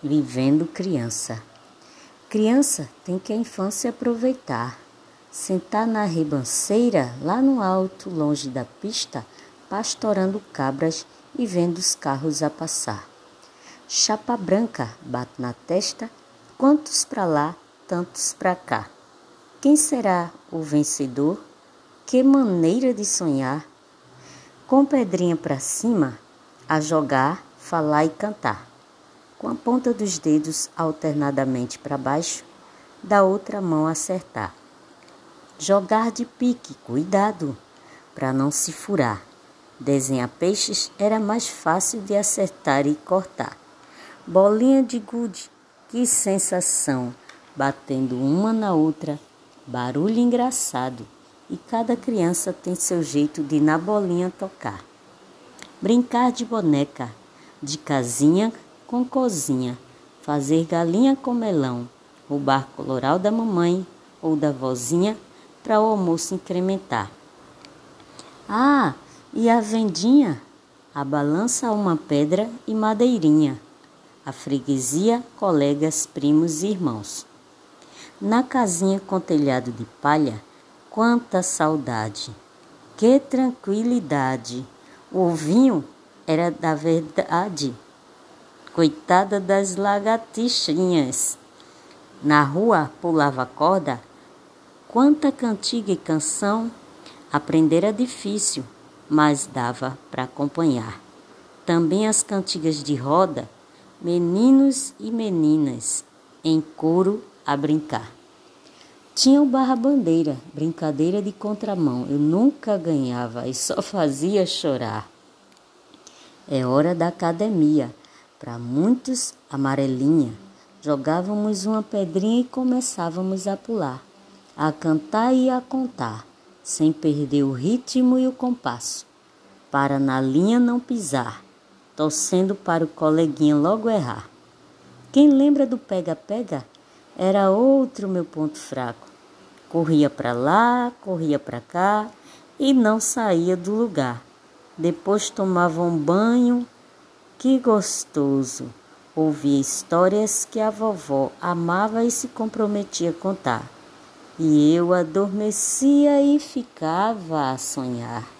Vivendo criança. Criança tem que a infância aproveitar. Sentar na ribanceira, lá no alto, longe da pista, pastorando cabras e vendo os carros a passar. Chapa branca bate na testa, quantos para lá, tantos para cá. Quem será o vencedor? Que maneira de sonhar! Com pedrinha para cima, a jogar, falar e cantar com a ponta dos dedos alternadamente para baixo, da outra mão acertar. Jogar de pique, cuidado, para não se furar. Desenhar peixes era mais fácil de acertar e cortar. Bolinha de gude, que sensação, batendo uma na outra, barulho engraçado, e cada criança tem seu jeito de na bolinha tocar. Brincar de boneca, de casinha com cozinha, fazer galinha com melão, roubar coloral da mamãe ou da vozinha para o almoço incrementar. Ah, e a vendinha? A balança uma pedra e madeirinha. A freguesia, colegas, primos e irmãos. Na casinha com telhado de palha, quanta saudade! Que tranquilidade! O vinho era da verdade coitada das lagartixinhas. Na rua pulava corda. Quanta cantiga e canção. Aprender é difícil, mas dava para acompanhar. Também as cantigas de roda, meninos e meninas, em coro a brincar. Tinha o barra-bandeira, brincadeira de contramão. Eu nunca ganhava e só fazia chorar. É hora da academia. Para muitos, amarelinha. Jogávamos uma pedrinha e começávamos a pular, a cantar e a contar, sem perder o ritmo e o compasso, para na linha não pisar, torcendo para o coleguinha logo errar. Quem lembra do pega-pega? Era outro meu ponto fraco. Corria para lá, corria para cá e não saía do lugar. Depois tomava um banho, que gostoso! Ouvia histórias que a vovó amava e se comprometia a contar. E eu adormecia e ficava a sonhar.